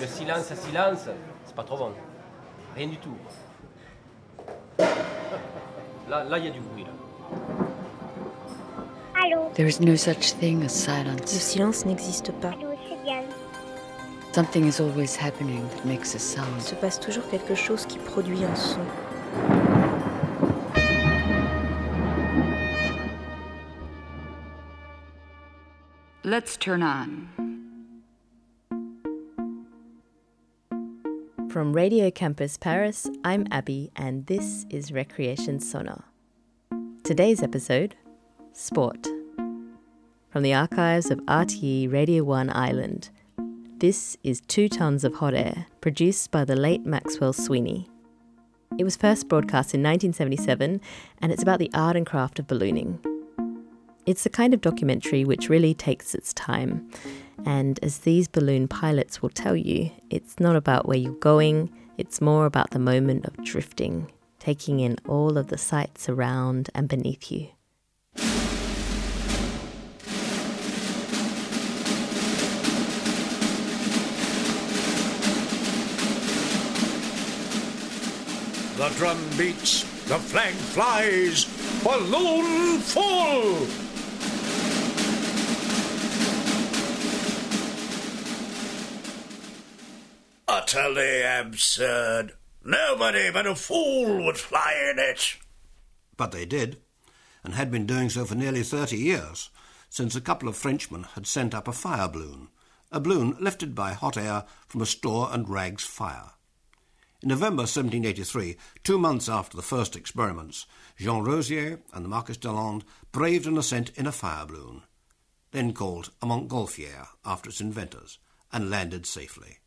Le silence à silence, c'est pas trop bon. Rien du tout. Là, là, il y a du bruit. Là. Allô There is no such thing as Le silence. silence n'existe pas. Allô, c'est bien. Something is always happening that makes a Il sound. se passe toujours quelque chose qui produit un son. Let's turn on. From Radio Campus Paris, I'm Abby, and this is Recreation Sonar. Today's episode Sport. From the archives of RTE Radio 1 Ireland, this is Two Tons of Hot Air, produced by the late Maxwell Sweeney. It was first broadcast in 1977, and it's about the art and craft of ballooning. It's the kind of documentary which really takes its time. And as these balloon pilots will tell you, it's not about where you're going, it's more about the moment of drifting, taking in all of the sights around and beneath you. The drum beats, the flag flies, balloon full! Utterly absurd. Nobody but a fool would fly in it. But they did, and had been doing so for nearly 30 years, since a couple of Frenchmen had sent up a fire balloon, a balloon lifted by hot air from a store and rags fire. In November 1783, two months after the first experiments, Jean Rozier and the Marquis d'Arlandes braved an ascent in a fire balloon, then called a Montgolfier after its inventors, and landed safely.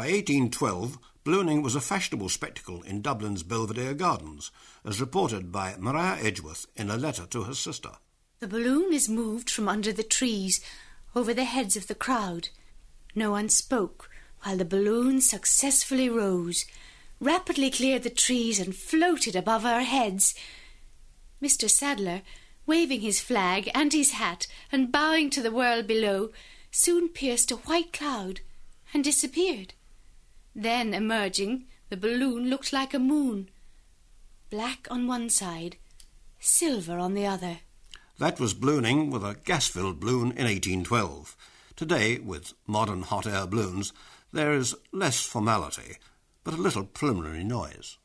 By 1812, ballooning was a fashionable spectacle in Dublin's Belvedere Gardens, as reported by Maria Edgeworth in a letter to her sister. The balloon is moved from under the trees over the heads of the crowd. No one spoke while the balloon successfully rose, rapidly cleared the trees, and floated above our heads. Mr. Sadler, waving his flag and his hat and bowing to the world below, soon pierced a white cloud and disappeared. Then, emerging, the balloon looked like a moon, black on one side, silver on the other. That was ballooning with a gas-filled balloon in 1812. Today, with modern hot air balloons, there is less formality, but a little preliminary noise.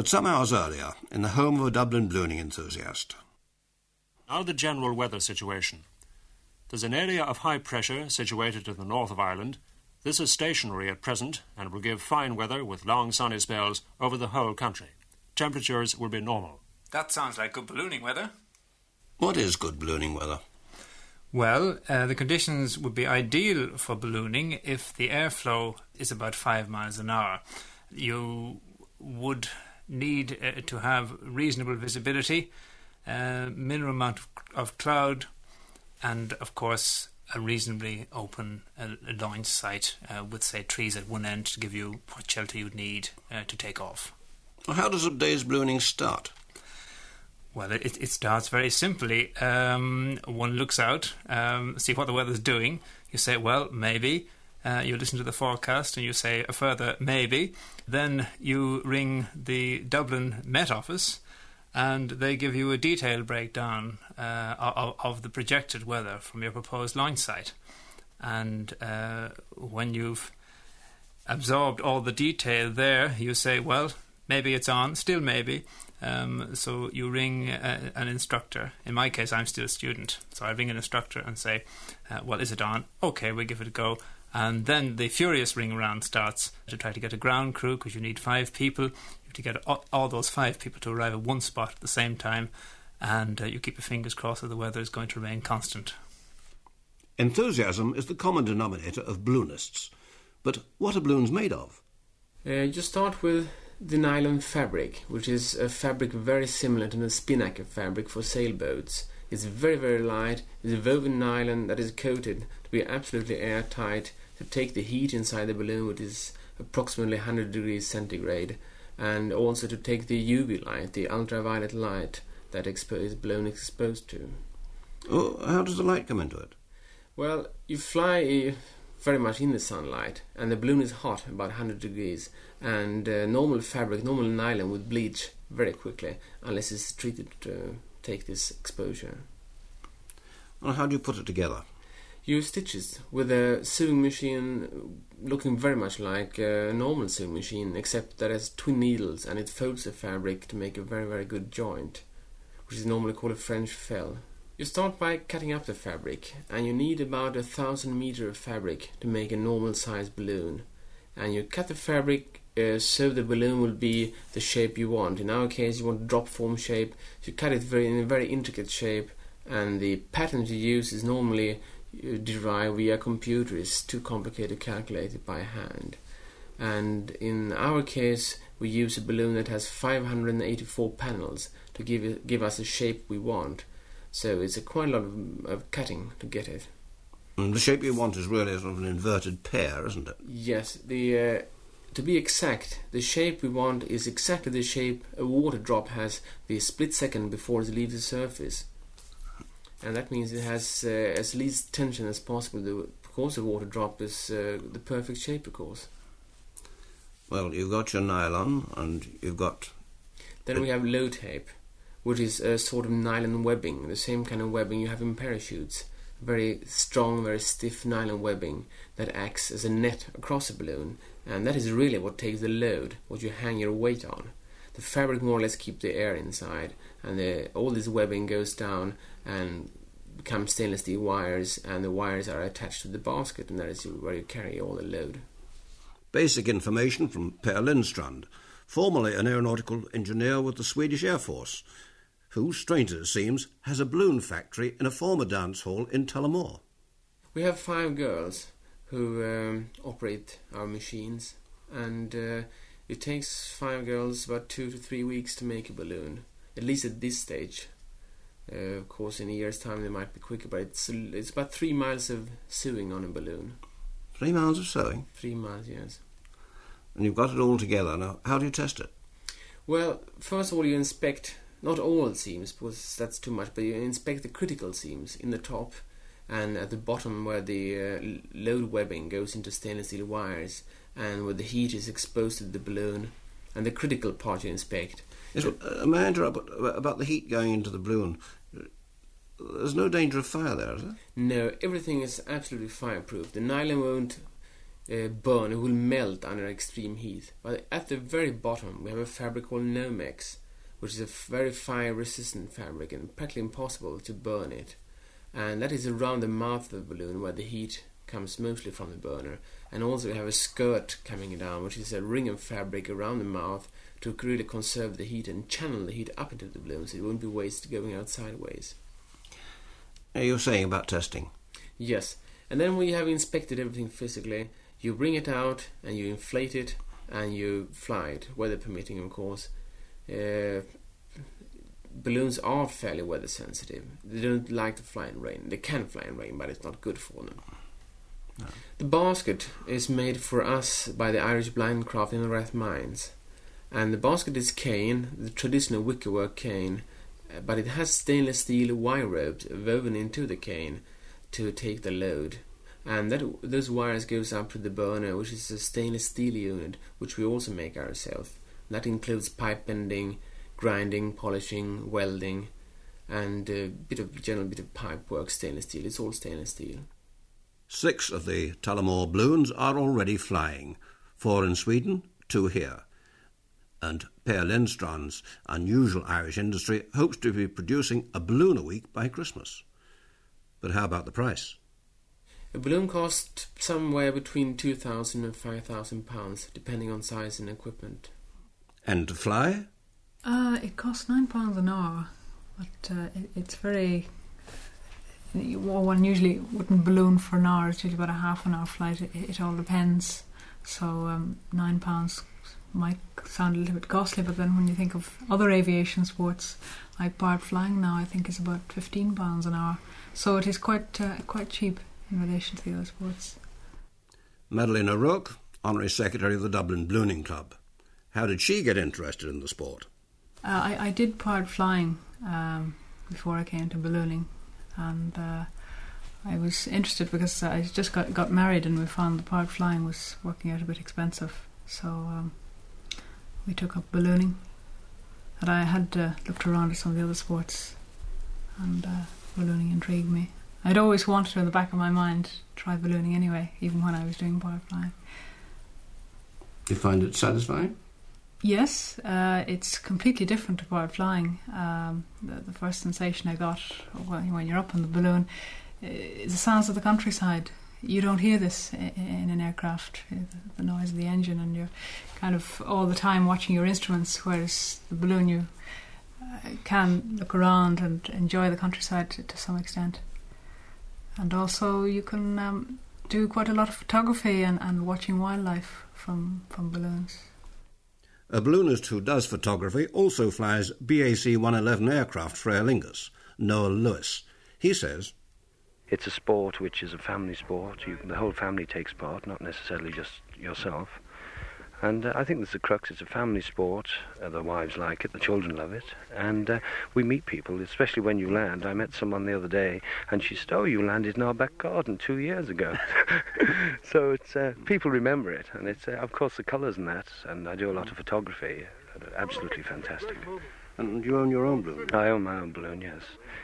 But some hours earlier, in the home of a Dublin ballooning enthusiast, Now the general weather situation. There's an area of high pressure situated to the north of Ireland. This is stationary at present and will give fine weather with long sunny spells over the whole country. Temperatures will be normal. That sounds like good ballooning weather. what is good ballooning weather? Well, uh, the conditions would be ideal for ballooning if the airflow is about five miles an hour. You would need uh, to have reasonable visibility, uh, minimum amount of, of cloud, and of course a reasonably open uh, launch site uh, with, say, trees at one end to give you what shelter you'd need uh, to take off. Well, How does a day's ballooning start? Well, it, it starts very simply. Um, one looks out, um, see what the weather's doing. You say, well, maybe. Uh, you listen to the forecast and you say a further maybe. Then you ring the Dublin Met Office and they give you a detailed breakdown uh, of, of the projected weather from your proposed launch site. And uh, when you've absorbed all the detail there, you say, well, maybe it's on, still maybe. Um, so you ring uh, an instructor. In my case, I'm still a student, so I ring an instructor and say, uh, "Well, is it on? Okay, we give it a go." And then the furious ring around starts to try to get a ground crew because you need five people. You have to get all, all those five people to arrive at one spot at the same time, and uh, you keep your fingers crossed that the weather is going to remain constant. Enthusiasm is the common denominator of balloonists. But what are balloons made of? Uh, you start with the nylon fabric, which is a fabric very similar to the spinnaker fabric for sailboats. It's very, very light. It's a woven nylon that is coated to be absolutely airtight to take the heat inside the balloon, which is approximately 100 degrees centigrade. and also to take the UV light, the ultraviolet light that expo- is blown exposed to. Oh, how does the light come into it? Well, you fly uh, very much in the sunlight, and the balloon is hot, about 100 degrees, and uh, normal fabric, normal nylon would bleach very quickly unless it's treated to take this exposure. Well, how do you put it together? You stitches with a sewing machine looking very much like a normal sewing machine, except that it has twin needles and it folds the fabric to make a very, very good joint, which is normally called a French fell. You start by cutting up the fabric, and you need about a thousand meter of fabric to make a normal size balloon. And you cut the fabric uh, so the balloon will be the shape you want. In our case, you want drop form shape. You cut it very in a very intricate shape, and the pattern you use is normally derived via computer. It's too complicated to calculate it by hand. And in our case, we use a balloon that has 584 panels to give it, give us the shape we want. So it's a quite a lot of, of cutting to get it. And the shape you want is really sort of an inverted pear, isn't it? Yes, the uh, to be exact, the shape we want is exactly the shape a water drop has the split second before it leaves the surface, and that means it has uh, as least tension as possible. The, because the water drop is uh, the perfect shape, of course. Well, you've got your nylon, and you've got. Then we have load tape, which is a sort of nylon webbing, the same kind of webbing you have in parachutes. Very strong, very stiff nylon webbing that acts as a net across a balloon, and that is really what takes the load, what you hang your weight on. The fabric more or less keeps the air inside, and the, all this webbing goes down and becomes stainless steel wires, and the wires are attached to the basket, and that is where you carry all the load. Basic information from Per Lindstrand, formerly an aeronautical engineer with the Swedish Air Force, who, strange as it seems, has a balloon factory in a former dance hall in Tullamore. We have five girls who um, operate our machines, and uh, it takes five girls about two to three weeks to make a balloon, at least at this stage. Uh, of course, in a year's time they might be quicker, but it's it's about three miles of sewing on a balloon. Three miles of sewing? Three miles, yes. And you've got it all together. Now, how do you test it? Well, first of all, you inspect not all seams because that's too much, but you inspect the critical seams in the top and at the bottom where the uh, load webbing goes into stainless steel wires and where the heat is exposed to the balloon and the critical part you inspect. Yes, uh, may I interrupt about the heat going into the balloon? There's no danger of fire there, is there? No, everything is absolutely fireproof. The nylon won't uh, burn, it will melt under extreme heat. But at the very bottom, we have a fabric called Nomex, which is a very fire resistant fabric and practically impossible to burn it. And that is around the mouth of the balloon where the heat comes mostly from the burner. And also, we have a skirt coming down, which is a ring of fabric around the mouth to really conserve the heat and channel the heat up into the balloon so it won't be waste going out sideways. You're saying about testing? Yes. And then we have inspected everything physically. You bring it out and you inflate it and you fly it, weather permitting, of course. Uh, balloons are fairly weather sensitive. They don't like to fly in rain. They can fly in rain, but it's not good for them. No. The basket is made for us by the Irish Blind Craft in the Rathmines. And the basket is cane, the traditional wickerwork cane, Uh, but it has stainless steel wire ropes woven into the cane to take the load. And that those wires goes up to the burner, which is a stainless steel unit, which we also make ourselves. That includes pipe bending, grinding, polishing, welding, and a bit of general bit of pipe work, stainless steel. It's all stainless steel. Six of the Tullamore balloons are already flying, four in Sweden, two here. And Per Lindstrand's unusual Irish industry hopes to be producing a balloon a week by Christmas. But how about the price? A balloon costs somewhere between two thousand and five thousand pounds, depending on size and equipment. And to fly? Uh, it costs nine pounds an hour, but uh, it, it's very. Well, one usually wouldn't balloon for an hour. It's usually about a half an hour flight. It, it all depends. So um, nine pounds might sound a little bit costly, but then when you think of other aviation sports like part flying now, I think it's about fifteen pounds an hour. So it is quite uh, quite cheap in relation to the other sports. Madeline O'Rourke, Honorary Secretary of the Dublin Ballooning Club. How did she get interested in the sport? Uh, I, I did part flying um, before I came to ballooning, and uh, I was interested because I just got got married, and we found the part flying was working out a bit expensive, so um, we took up ballooning. And I had uh, looked around at some of the other sports, and uh, ballooning intrigued me. I'd always wanted in the back of my mind try ballooning anyway, even when I was doing part flying. You find it satisfying? Yes, uh, it's completely different to part flying. Um, the, the, first sensation I got when, when you're up in the balloon is the sounds of the countryside. You don't hear this in, an aircraft, the, noise of the engine, and you're kind of all the time watching your instruments, whereas the balloon you uh, can look around and enjoy the countryside to, to some extent. And also, you can um, do quite a lot of photography and, and watching wildlife from, from balloons. A balloonist who does photography also flies BAC 111 aircraft for Aer Lingus, Noel Lewis. He says, It's a sport which is a family sport. You, the whole family takes part, not necessarily just yourself. And uh, I think that's the crux. It's a family sport. Uh, the wives like it, the children love it, and uh, we meet people, especially when you land. I met someone the other day, and she said, "Oh, you landed in our back garden two years ago." so it's uh, people remember it, and it's uh, of course the colours and that. And I do a lot of photography. Absolutely fantastic. And you own your own balloon? I own my own balloon. Yes,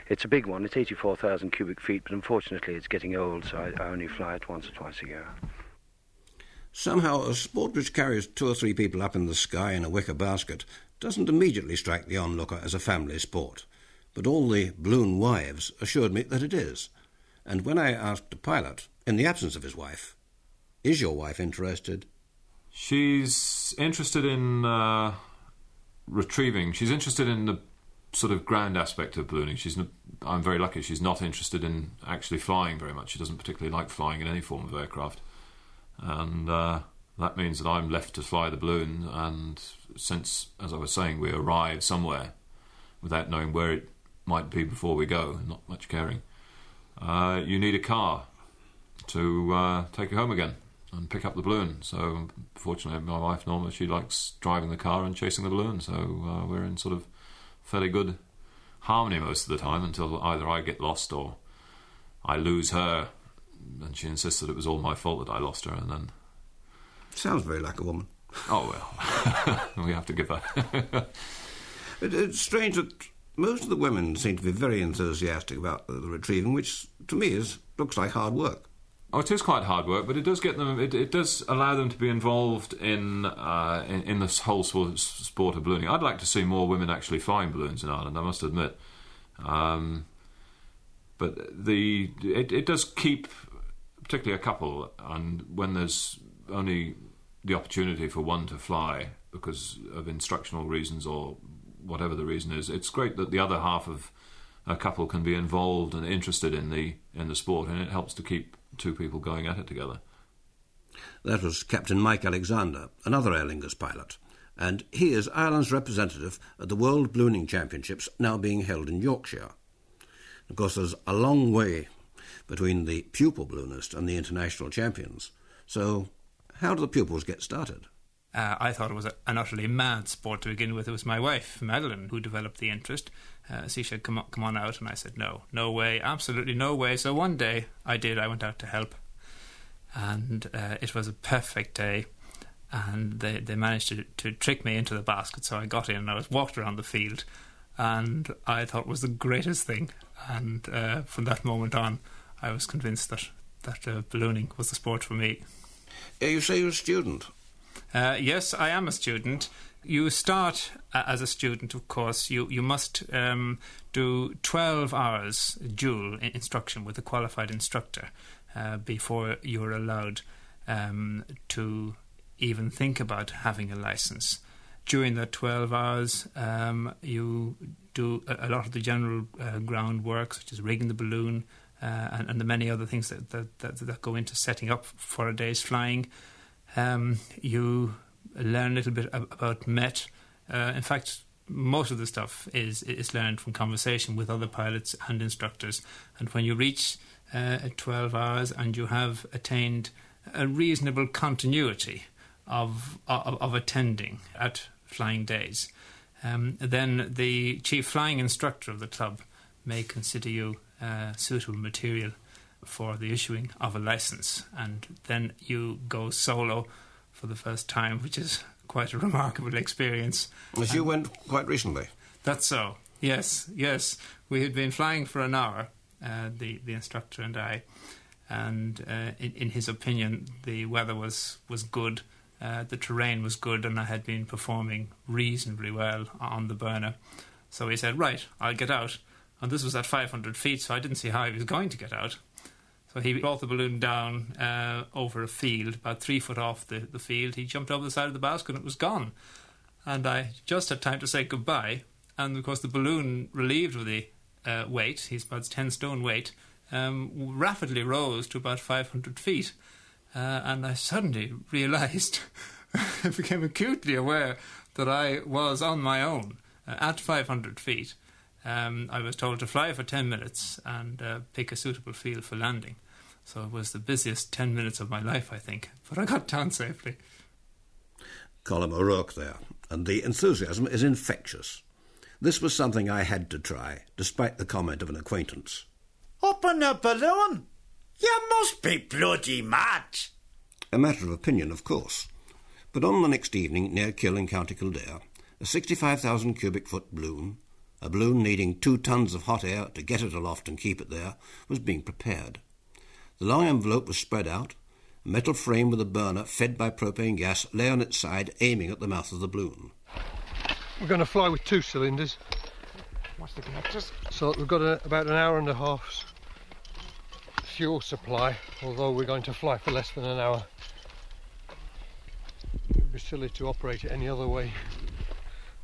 it's a big one. It's 84,000 cubic feet, but unfortunately, it's getting old, so I, I only fly it once or twice a year. Somehow, a sport which carries two or three people up in the sky in a wicker basket doesn't immediately strike the onlooker as a family sport. But all the balloon wives assured me that it is. And when I asked the pilot, in the absence of his wife, is your wife interested? She's interested in uh, retrieving. She's interested in the sort of ground aspect of ballooning. She's. I'm very lucky. She's not interested in actually flying very much. She doesn't particularly like flying in any form of aircraft and uh, that means that I'm left to fly the balloon. And since, as I was saying, we arrive somewhere without knowing where it might be before we go, not much caring, uh, you need a car to uh, take you home again and pick up the balloon. So, fortunately, my wife Norma she likes driving the car and chasing the balloon. So uh, we're in sort of fairly good harmony most of the time until either I get lost or I lose her and she insists that it was all my fault that I lost her, and then. Sounds very like a woman. Oh well, we have to give that. it's strange that most of the women seem to be very enthusiastic about the, the retrieving, which to me is looks like hard work. Oh, it is quite hard work, but it does get them. It, it does allow them to be involved in, uh, in, in this whole sport, of ballooning. I'd like to see more women actually flying balloons in Ireland. I must admit, um, but the it, it does keep particularly a couple, and when there's only the opportunity for one to fly because of instructional reasons or whatever the reason is, it's great that the other half of a couple can be involved and interested in the in the sport, and it helps to keep two people going at it together. That was Captain Mike Alexander, another Aer Lingus pilot, and he is Ireland's representative at the World Ballooning Championships now being held in Yorkshire. Of course, there's a long way between the pupil balloonist and the international champions. So, how do the pupils get started? Uh, I thought it was a, an utterly mad sport to begin with. It was my wife, Madeline, who developed the interest. Uh, she said, come on, come on out. And I said, no, no way, absolutely no way. So one day I did. I went out to help. And uh, it was a perfect day. And they, they managed to, to trick me into the basket. So I got in and I was walked around the field. And I thought it was the greatest thing. And uh, from that moment on, I was convinced that that uh, ballooning was the sport for me. you say you're a student. Uh, yes, I am a student. You start uh, as a student, of course. You you must um, do twelve hours dual instruction with a qualified instructor uh, before you're allowed um, to even think about having a license. During that twelve hours, um, you do a, a, lot of the general uh, groundwork, such as rigging the balloon, uh, and, and, the many other things that, that, that, that, go into setting up for a day's flying. Um, you learn a little bit about MET. Uh, in fact, most of the stuff is is learned from conversation with other pilots and instructors. And when you reach uh, 12 hours and you have attained a reasonable continuity of of, of attending at flying days, um, then the chief flying instructor of the club may consider you uh, suitable material for the issuing of a license, and then you go solo for the first time, which is quite a remarkable experience. As you went quite recently. That's so. Yes, yes. We had been flying for an hour, uh, the the instructor and I, and uh, in, in his opinion, the weather was was good, uh, the terrain was good, and I had been performing reasonably well on the burner. So he said, "Right, I'll get out." And this was at 500 feet, so I didn't see how he was going to get out. So he brought the balloon down uh, over a field, about three foot off the, the field. He jumped over the side of the basket and it was gone. And I just had time to say goodbye. And of course, the balloon, relieved of the uh, weight, he's about 10 stone weight, um, rapidly rose to about 500 feet. Uh, and I suddenly realised, I became acutely aware that I was on my own uh, at 500 feet. Um, I was told to fly for 10 minutes and uh, pick a suitable field for landing. So it was the busiest 10 minutes of my life, I think. But I got down safely. Colm O'Rourke there, and the enthusiasm is infectious. This was something I had to try, despite the comment of an acquaintance. Open a balloon? You must be bloody mad. A matter of opinion, of course. But on the next evening, near Kill in County Kildare, a 65,000 cubic foot balloon, a balloon needing two tons of hot air to get it aloft and keep it there, was being prepared. The long envelope was spread out. A metal frame with a burner fed by propane gas lay on its side, aiming at the mouth of the balloon. We're going to fly with two cylinders. What's the connectors? So we've got a, about an hour and a half's fuel supply, although we're going to fly for less than an hour. It would be silly to operate it any other way.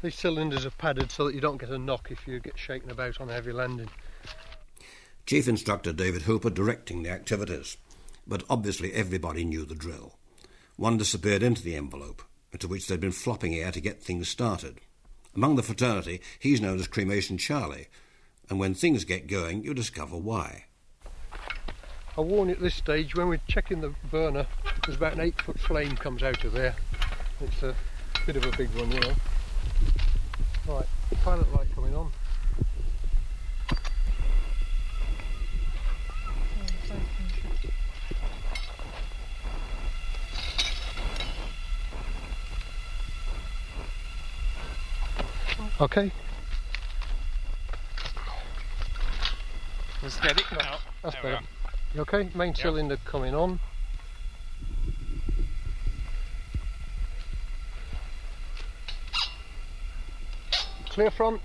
These cylinders are padded so that you don't get a knock if you get shaken about on a heavy landing. Chief Instructor David Hooper directing the activities, but obviously everybody knew the drill. One disappeared into the envelope, into which they'd been flopping air to get things started. Among the fraternity, he's known as Cremation Charlie, and when things get going, you discover why. I warn you at this stage, when we're checking the burner, there's about an eight foot flame comes out of there. It's a bit of a big one, you know. Right, pilot light coming on. Okay. Let's get it now. That's There better. You okay? Main cylinder coming on. Clear front.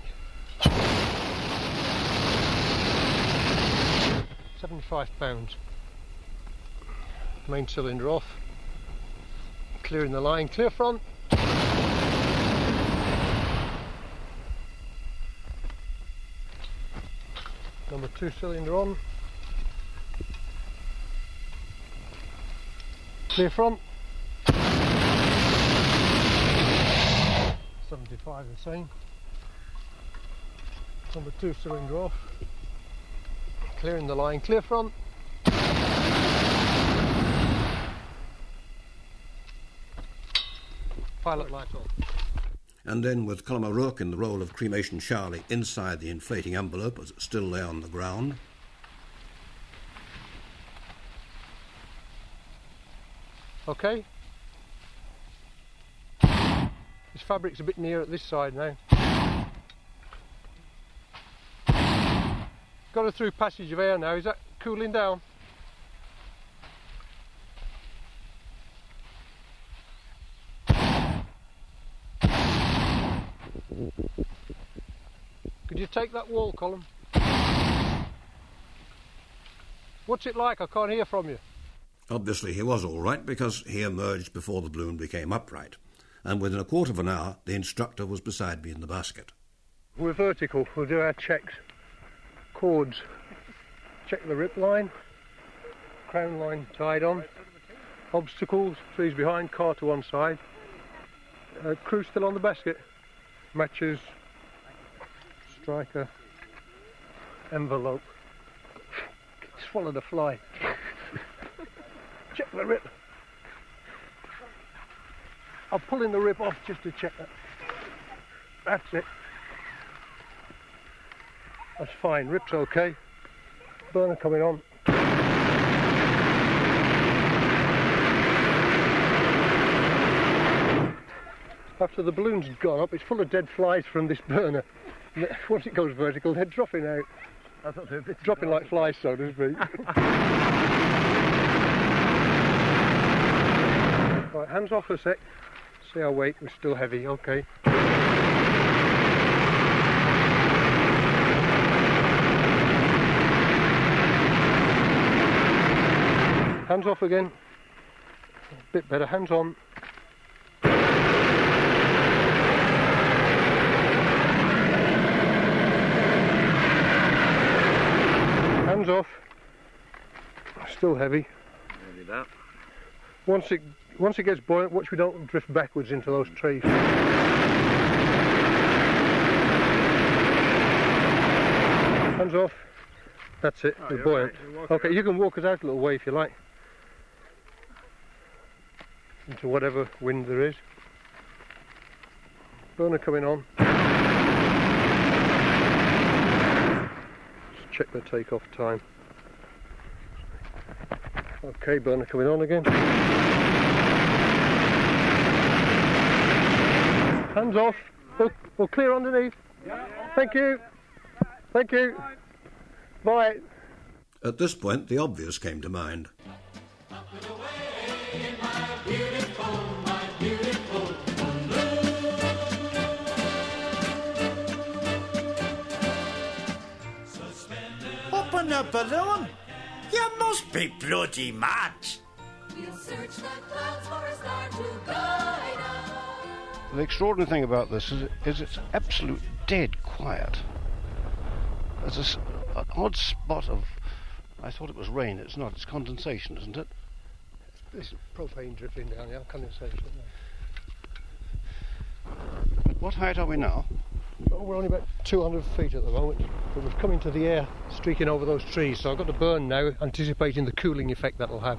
75 pounds. Main cylinder off. Clearing the line. Clear front. Number two cylinder on. Clear front. 75 the same. Number two cylinder off. Clearing the line. Clear front. Pilot light on. And then, with Colm O'Rourke in the role of Cremation Charlie inside the inflating envelope as it still lay on the ground, Okay. This fabric's a bit near at this side now. Got a through passage of air now. Is that cooling down? Could you take that wall column? What's it like? I can't hear from you. Obviously, he was all right because he emerged before the balloon became upright, and within a quarter of an hour, the instructor was beside me in the basket. We're vertical. We'll do our checks. Cords. Check the rip line. Crown line tied on. Obstacles. Trees behind. Car to one side. Uh, crew still on the basket. Matches. Striker. Envelope. Swallow the fly. Check the rip. I'm pulling the rip off just to check that. That's it. That's fine. Rip's okay. Burner coming on. After the balloon's gone up, it's full of dead flies from this burner. Once it goes vertical, they're dropping out. I thought they were Dropping like flies, so to speak. right, hands off for a sec. See our weight, we're still heavy, okay. Hands off again. A bit better, hands on. Hands off. Still heavy. Maybe that. Once it once it gets buoyant, watch we don't drift backwards into those trees. Hands off. That's it. Oh, we're buoyant. right. Okay, you can walk us out a little way if you like. Into whatever wind there is. Burner coming on. Just check the takeoff time. Okay, burner coming on again. Hands off. We'll, we'll clear underneath. Thank you. Thank you. Bye. At this point, the obvious came to mind. A balloon? You must be bloody mad. The extraordinary thing about this is, is it's absolute dead quiet. There's a s an odd spot of. I thought it was rain. It's not. It's condensation, isn't it? This propane dripping down here, condensation. At what height are we now? We're only about 200 feet at the moment, but we've come into the air streaking over those trees, so I've got to burn now, anticipating the cooling effect that'll have.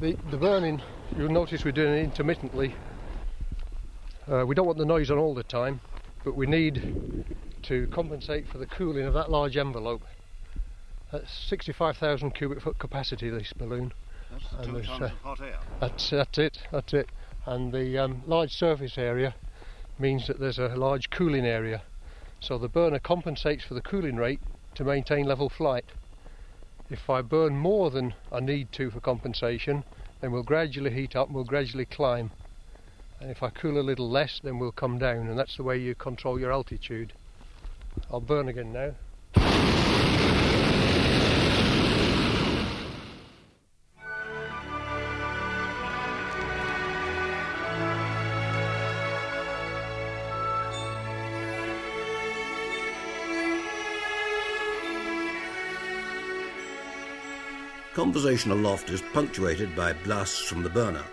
The, the burning, you'll notice we're doing it intermittently. Uh, we don't want the noise on all the time, but we need to compensate for the cooling of that large envelope. That's 65,000 cubic foot capacity, this balloon. That's two tons uh, of hot air. That's, that's it, that's it. And the um, large surface area means that there's a large cooling area. So the burner compensates for the cooling rate to maintain level flight. If I burn more than I need to for compensation, then we'll gradually heat up and we'll gradually climb. And if I cool a little less, then we'll come down, and that's the way you control your altitude. I'll burn again now. Conversation aloft is punctuated by blasts from the burner,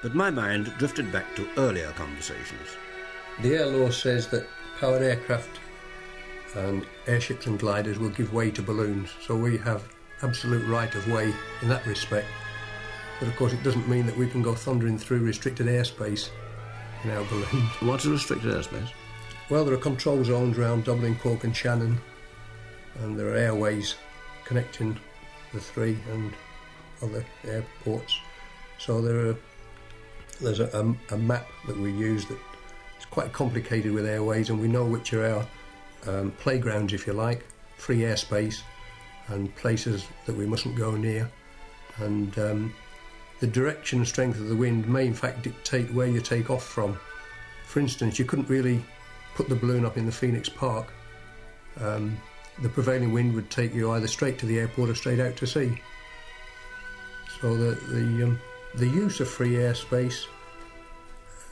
but my mind drifted back to earlier conversations. The air law says that powered aircraft and airships and gliders will give way to balloons, so we have absolute right of way in that respect. But of course, it doesn't mean that we can go thundering through restricted airspace in our balloons. What's a restricted airspace? Well, there are control zones around Dublin, Cork, and Shannon, and there are airways connecting the three and other airports. So there are there's a, a, a map that we use that it's quite complicated with airways, and we know which are our um, playgrounds, if you like, free airspace, and places that we mustn't go near. And um, the direction and strength of the wind may, in fact, dictate where you take off from. For instance, you couldn't really put the balloon up in the Phoenix Park. Um, the prevailing wind would take you either straight to the airport or straight out to sea. So the the um, the use of free airspace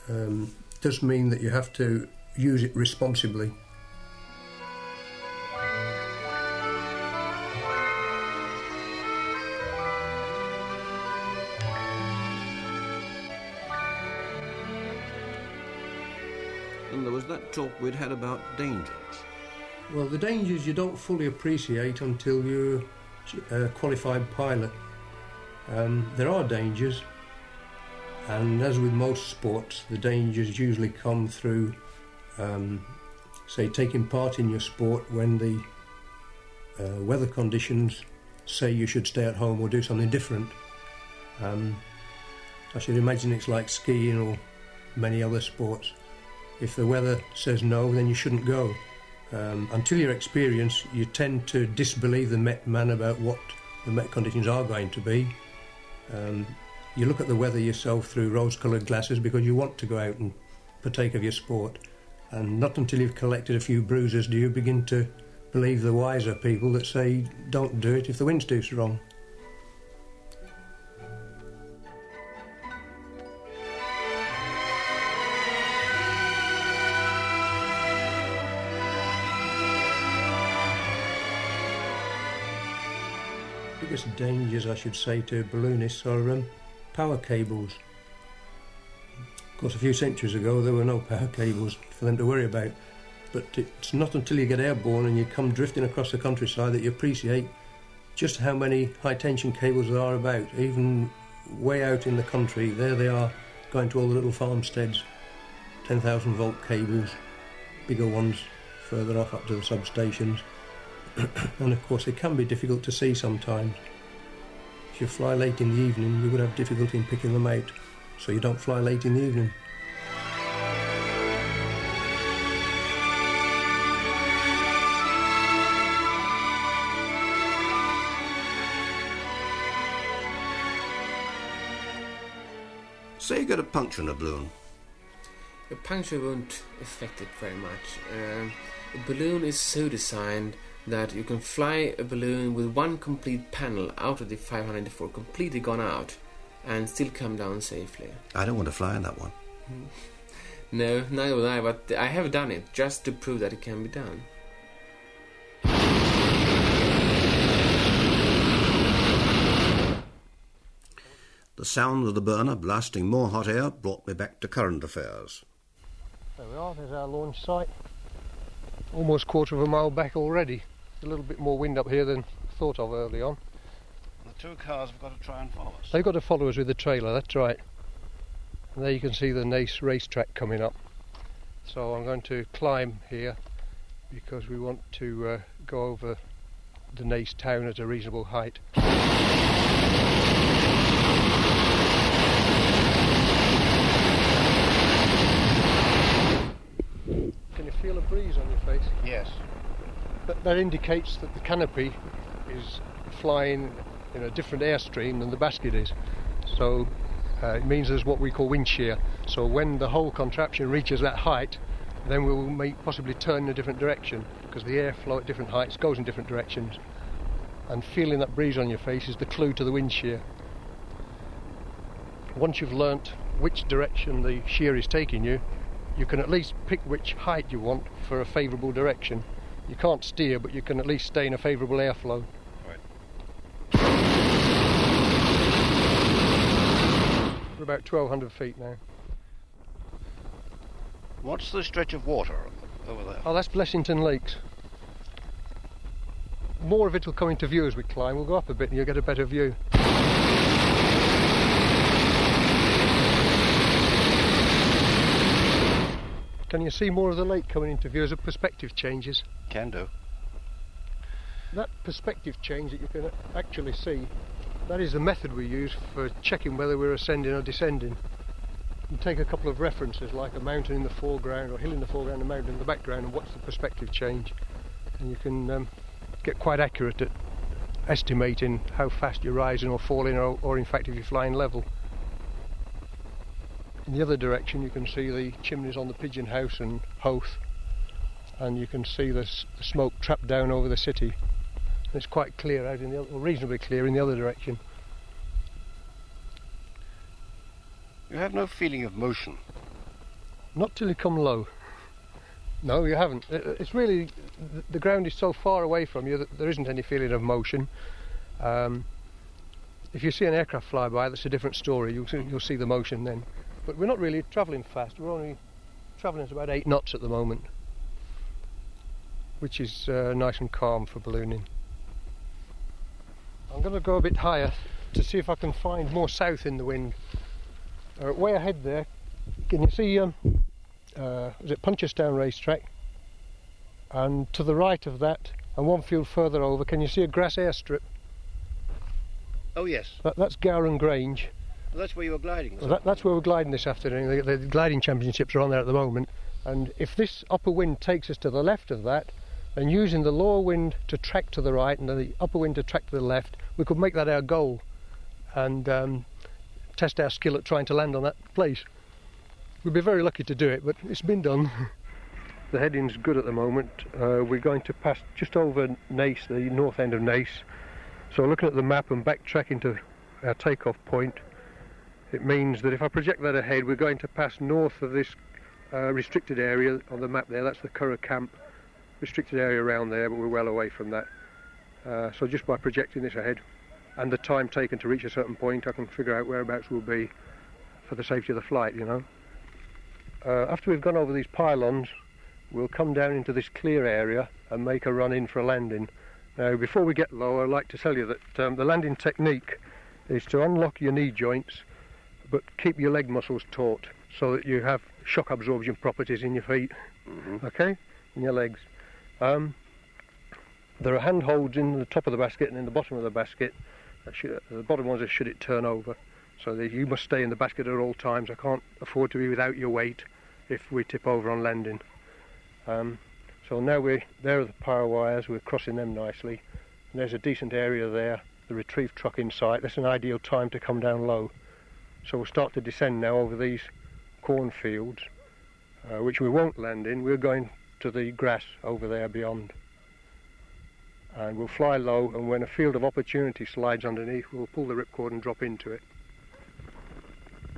um, does mean that you have to use it responsibly. And there was that talk we'd had about dangers. Well, the dangers you don't fully appreciate until you're a qualified pilot. Um, there are dangers, and as with most sports, the dangers usually come through, um, say, taking part in your sport when the uh, weather conditions say you should stay at home or do something different. Um, I should imagine it's like skiing or many other sports. If the weather says no, then you shouldn't go. Um, until you're experienced, you tend to disbelieve the Met man about what the Met conditions are going to be. Um, you look at the weather yourself through rose-coloured glasses because you want to go out and partake of your sport. And not until you've collected a few bruises do you begin to believe the wiser people that say don't do it if the wind's too strong. Dangers, I should say, to balloonists are um, power cables. Of course, a few centuries ago there were no power cables for them to worry about, but it's not until you get airborne and you come drifting across the countryside that you appreciate just how many high tension cables there are about. Even way out in the country, there they are, going to all the little farmsteads. 10,000 volt cables, bigger ones further off up to the substations. and of course, it can be difficult to see sometimes. If you fly late in the evening, you would have difficulty in picking them out, so you don't fly late in the evening. Say you get a puncture in a balloon. A puncture won't affect it very much. Um, a balloon is so designed that you can fly a balloon with one complete panel out of the 594 completely gone out and still come down safely. I don't want to fly in that one. No, neither would I, but I have done it just to prove that it can be done. The sound of the burner blasting more hot air brought me back to current affairs. There we are, there's our launch site. Almost quarter of a mile back already. A little bit more wind up here than thought of early on. The two cars have got to try and follow us. They've got to follow us with the trailer, that's right. And there you can see the Naas racetrack coming up. So I'm going to climb here because we want to uh, go over the Naas town at a reasonable height. Can you feel a breeze on your face? Yes. That, that indicates that the canopy is flying in a different airstream than the basket is. So uh, it means there's what we call wind shear. So when the whole contraption reaches that height, then we'll may possibly turn in a different direction because the airflow at different heights goes in different directions. And feeling that breeze on your face is the clue to the wind shear. Once you've learnt which direction the shear is taking you, you can at least pick which height you want for a favourable direction. You can't steer, but you can at least stay in a favourable airflow. Right. We're about 1,200 feet now. What's the stretch of water over there? Oh, that's Blessington Lakes. More of it will come into view as we climb. We'll go up a bit and you'll get a better view. Can you see more of the lake coming into view as the perspective changes? Can do. That perspective change that you can actually see, that is the method we use for checking whether we're ascending or descending. You take a couple of references like a mountain in the foreground or a hill in the foreground and a mountain in the background and watch the perspective change and you can um, get quite accurate at estimating how fast you're rising or falling or, or in fact if you're flying level. In the other direction you can see the chimneys on the Pigeon House and Howth and you can see the, s- the smoke trapped down over the city. And it's quite clear out in the other, well, reasonably clear in the other direction. You have no feeling of motion. Not till you come low. No, you haven't. I- I- It's really the- the ground is so far away from you that there isn't any feeling of motion. Um, if you see an aircraft fly by, that's a different story. You'll see, you'll see the motion then. But we're not really travelling fast. We're only travelling at about eight knots at the moment. which is uh, nice and calm for ballooning. I'm going to go a bit higher to see if I can find more south in the wind. Uh, way ahead there, can you see? Um, uh, is it Punchestown racetrack? And to the right of that, and one field further over, can you see a grass airstrip? Oh, yes. That, that's Gowran Grange. Well, that's where you were gliding. Well, that, that's where we're gliding this afternoon. The, the gliding championships are on there at the moment. And if this upper wind takes us to the left of that, and using the lower wind to track to the right and the upper wind to track to the left, we could make that our goal and um, test our skill at trying to land on that place. We'd be very lucky to do it, but it's been done. the heading's good at the moment. Uh, we're going to pass just over Naas, the north end of Naas. So looking at the map and backtracking to our takeoff point, it means that if I project that ahead, we're going to pass north of this uh, restricted area on the map there. That's the Curragh Camp restricted area around there, but we're well away from that. Uh, so just by projecting this ahead and the time taken to reach a certain point, I can figure out whereabouts we'll be for the safety of the flight, you know. Uh, after we've gone over these pylons, we'll come down into this clear area and make a run in for a landing. Now, before we get low, I'd like to tell you that um, the landing technique is to unlock your knee joints, but keep your leg muscles taut so that you have shock absorption properties in your feet, Mm-hmm. okay, in your legs. Um, there are handholds in the top of the basket and in the bottom of the basket. should- The bottom ones are should it turn over, so that you must stay in the basket at all times. I can't afford to be without your weight if we tip over on landing. Um, so now we're there are the power wires. We're crossing them nicely, and there's a decent area there. The retrieve truck in sight. That's an ideal time to come down low. So we'll start to descend now over these cornfields, uh, which we won't land in. We're going to the grass over there beyond. And we'll fly low, and when a field of opportunity slides underneath, we'll pull the ripcord and drop into it.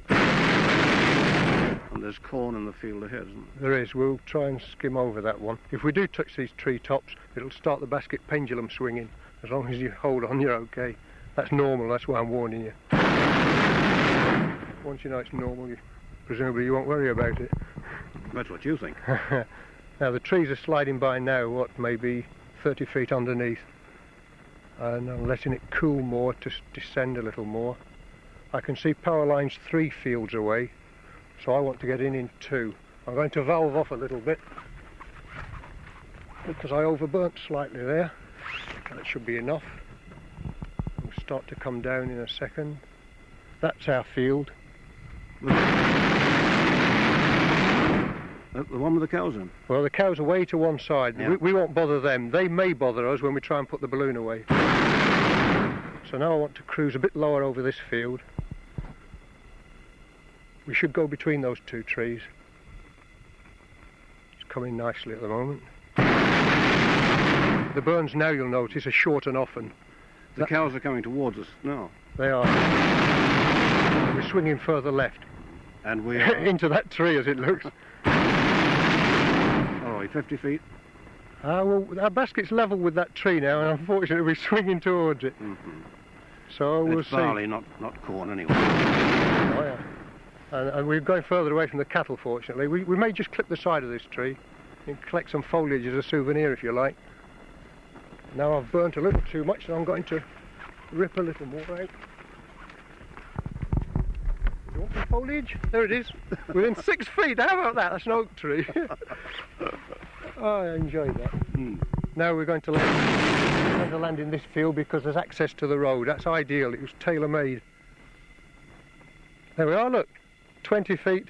And there's corn in the field ahead, isn't There is. We'll try and skim over that one. If we do touch these tree tops, it'll start the basket pendulum swinging. As long as you hold on, you're okay. That's normal. That's why I'm warning you. Once you know it's normal, you, presumably you won't worry about it. That's what you think. now the trees are sliding by now. What maybe 30 feet underneath, and I'm letting it cool more to descend a little more. I can see power lines three fields away, so I want to get in in two. I'm going to valve off a little bit because I overburnt slightly there. That should be enough. We'll start to come down in a second. That's our field. Uh, the one with the cows in. Well, the cows are way to one side. Yeah. We, we won't bother them. They may bother us when we try and put the balloon away. So now I want to cruise a bit lower over this field. We should go between those two trees. It's coming nicely at the moment. The burns now, you'll notice, are short and often. The cows are coming towards us now. They are. Swinging further left. And we are, Into that tree, as it looks. oh, 50 feet. Ah, well, our basket's level with that tree now, and unfortunately we're swinging towards it. So we'll it's see. barley, not, not corn anyway. Oh, yeah. And, and we're going further away from the cattle, fortunately. We, we may just clip the side of this tree and collect some foliage as a souvenir, if you like. Now I've burnt a little too much, and I'm going to rip a little more out. Some foliage? There it is. Within six feet. How about that? That's an oak tree. oh, I enjoyed that. Hmm. Now we're going to land, we're going to land in this field because there's access to the road. That's ideal. It was tailor-made. There we are, look. 20 feet.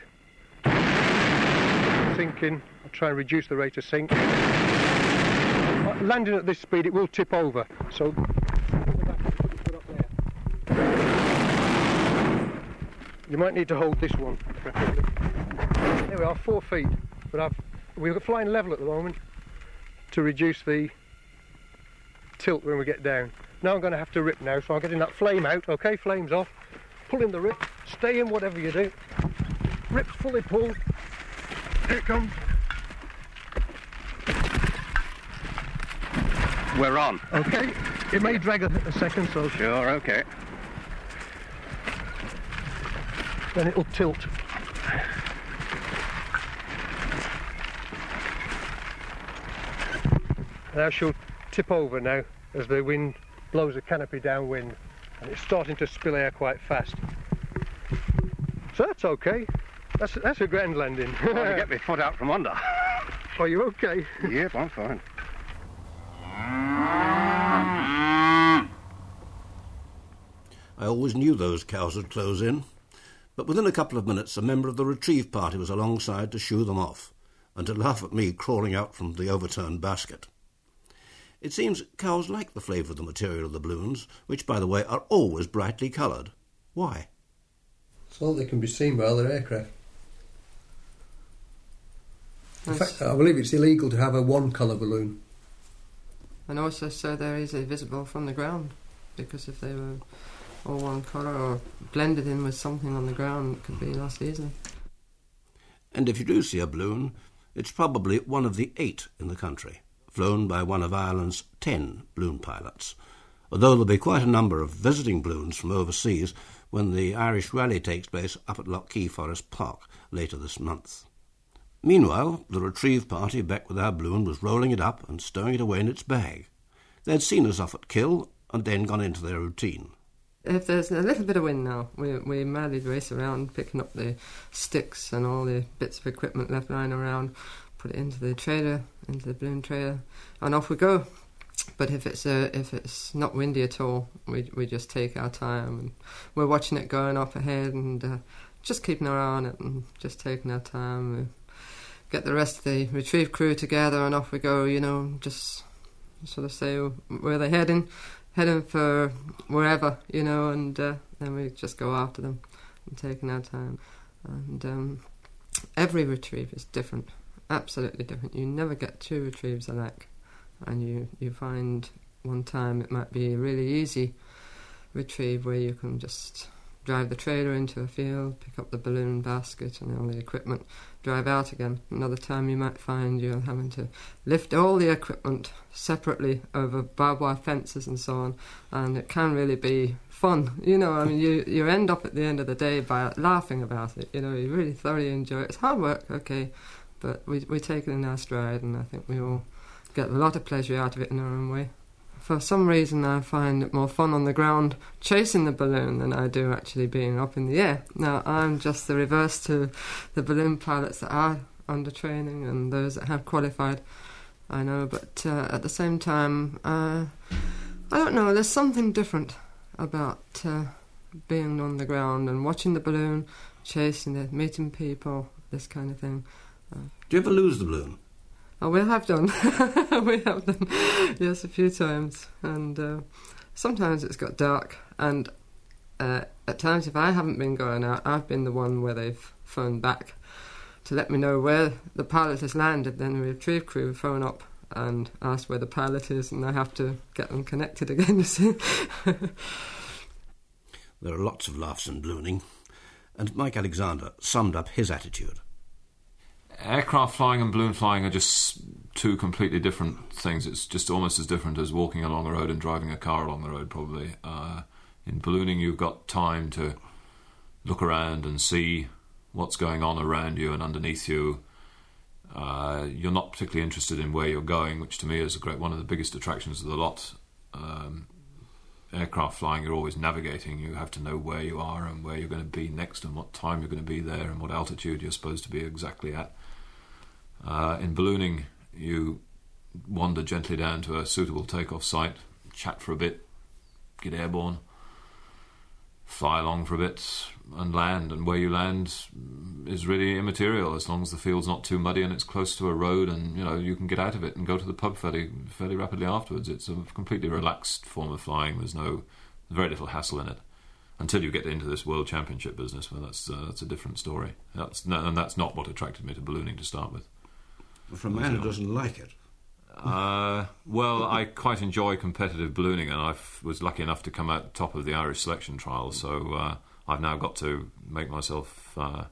Sinking. I'll try and reduce the rate of sink. Landing at this speed, it will tip over. So. You might need to hold this one. There we are, four feet. But I've, we're flying level at the moment to reduce the tilt when we get down. Now I'm going to have to rip now, so I'm getting that flame out. Okay, flames off. Pulling the rip. Stay in whatever you do. Rip's fully pulled. Here it comes. We're on. Okay. It may drag a, a second, so Sure, okay. Then it'll tilt. Now she'll tip over now as the wind blows the canopy downwind and it's starting to spill air quite fast. So that's okay. That's that's a grand landing. Trying to get my foot out from under. Are you okay? Yep, I'm fine. I always knew those cows would close in, but within a couple of minutes a member of the retrieve party was alongside to shoo them off, and to laugh at me crawling out from the overturned basket. It seems cows like the flavour of the material of the balloons, which, by the way, are always brightly coloured. Why? So that they can be seen by other aircraft. In Yes. fact, I believe it's illegal to have a one colour balloon. And also so they're easily visible from the ground because if they were all one colour or blended in with something on the ground, could be lost easily. And if you do see a balloon, it's probably one of the eight in the country, flown by one of Ireland's ten balloon pilots, although there'll be quite a number of visiting balloons from overseas when the Irish Rally takes place up at Lough Key Forest Park later this month. Meanwhile, the retrieve party back with our balloon was rolling it up and stowing it away in its bag. They'd seen us off at Kill and then gone into their routine. If there's a little bit of wind now, we we madly race around picking up the sticks and all the bits of equipment left lying around, put it into the trailer, into the balloon trailer, and off we go. But if it's uh, if it's not windy at all, we we just take our time and we're watching it going up ahead and uh, just keeping our eye on it and just taking our time. We get the rest of the retrieve crew together and off we go. You know, just sort of say where they're heading, heading for wherever, you know, and uh, then we just go after them and taking our time. And um, every retrieve is different, absolutely different. You never get two retrieves alike, and you you find one time it might be a really easy retrieve where you can just drive the trailer into a field, pick up the balloon basket and all the equipment, drive out again. Another time you might find you're having to lift all the equipment separately over barbed wire fences and so on, and it can really be fun. You know, I mean, you, you end up at the end of the day by laughing about it. You know, you really thoroughly enjoy it. It's hard work, okay, but we, we take it in our stride, and I think we all get a lot of pleasure out of it in our own way. For some reason, I find it more fun on the ground chasing the balloon than I do actually being up in the air. Now, I'm just the reverse to the balloon pilots that are under training and those that have qualified. I know, but uh, at the same time, uh, I don't know, there's something different about uh, being on the ground and watching the balloon, chasing it, meeting people, this kind of thing. Uh, Do you ever lose the balloon? Oh, we have done. we have done, yes, a few times. And uh, sometimes it's got dark. And uh, at times, if I haven't been going out, I've been the one where they've phoned back to let me know where the pilot has landed. Then the retrieve crew have phone up and ask where the pilot is, and I have to get them connected again, you see. There are lots of laughs and ballooning, and Mike Alexander summed up his attitude. Aircraft flying and balloon flying are just two completely different things. It's just almost as different as walking along the road and driving a car along the road, probably. Uh, in ballooning, you've got time to look around and see what's going on around you and underneath you. Uh, you're not particularly interested in where you're going, which to me is a great one of the biggest attractions of the lot. Um, aircraft flying, you're always navigating. You have to know where you are and where you're going to be next, and what time you're going to be there, and what altitude you're supposed to be exactly at. Uh, in ballooning, you wander gently down to a suitable takeoff site, chat for a bit, get airborne, fly along for a bit, and land. And where you land is really immaterial as long as the field's not too muddy and it's close to a road, and you know you can get out of it and go to the pub fairly fairly rapidly afterwards. It's a completely relaxed form of flying. There's no very little hassle in it until you get into this world championship business, where that's uh, that's a different story. That's and that's not what attracted me to ballooning to start with. For a man who doesn't like it. Uh, well, I quite enjoy competitive ballooning, and I was lucky enough to come out top of the Irish selection trial. So uh, I've now got to make myself uh,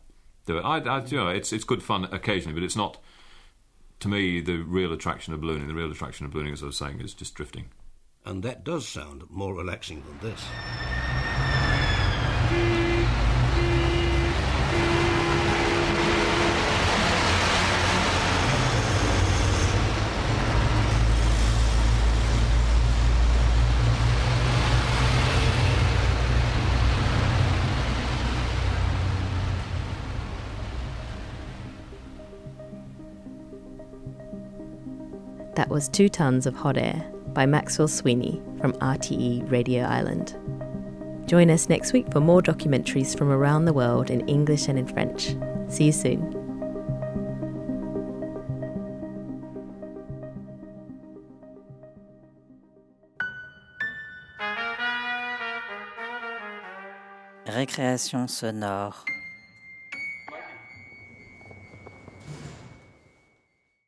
do it. I, I, you know, it's it's good fun occasionally, but it's not. To me, the real attraction of ballooning, the real attraction of ballooning, as I was saying, is just drifting. And that does sound more relaxing than this. That was Two Tons of Hot Air by Maxwell Sweeney from RTE Radio Island. Join us next week for more documentaries from around the world in English and in French. See you soon. Récréation sonore.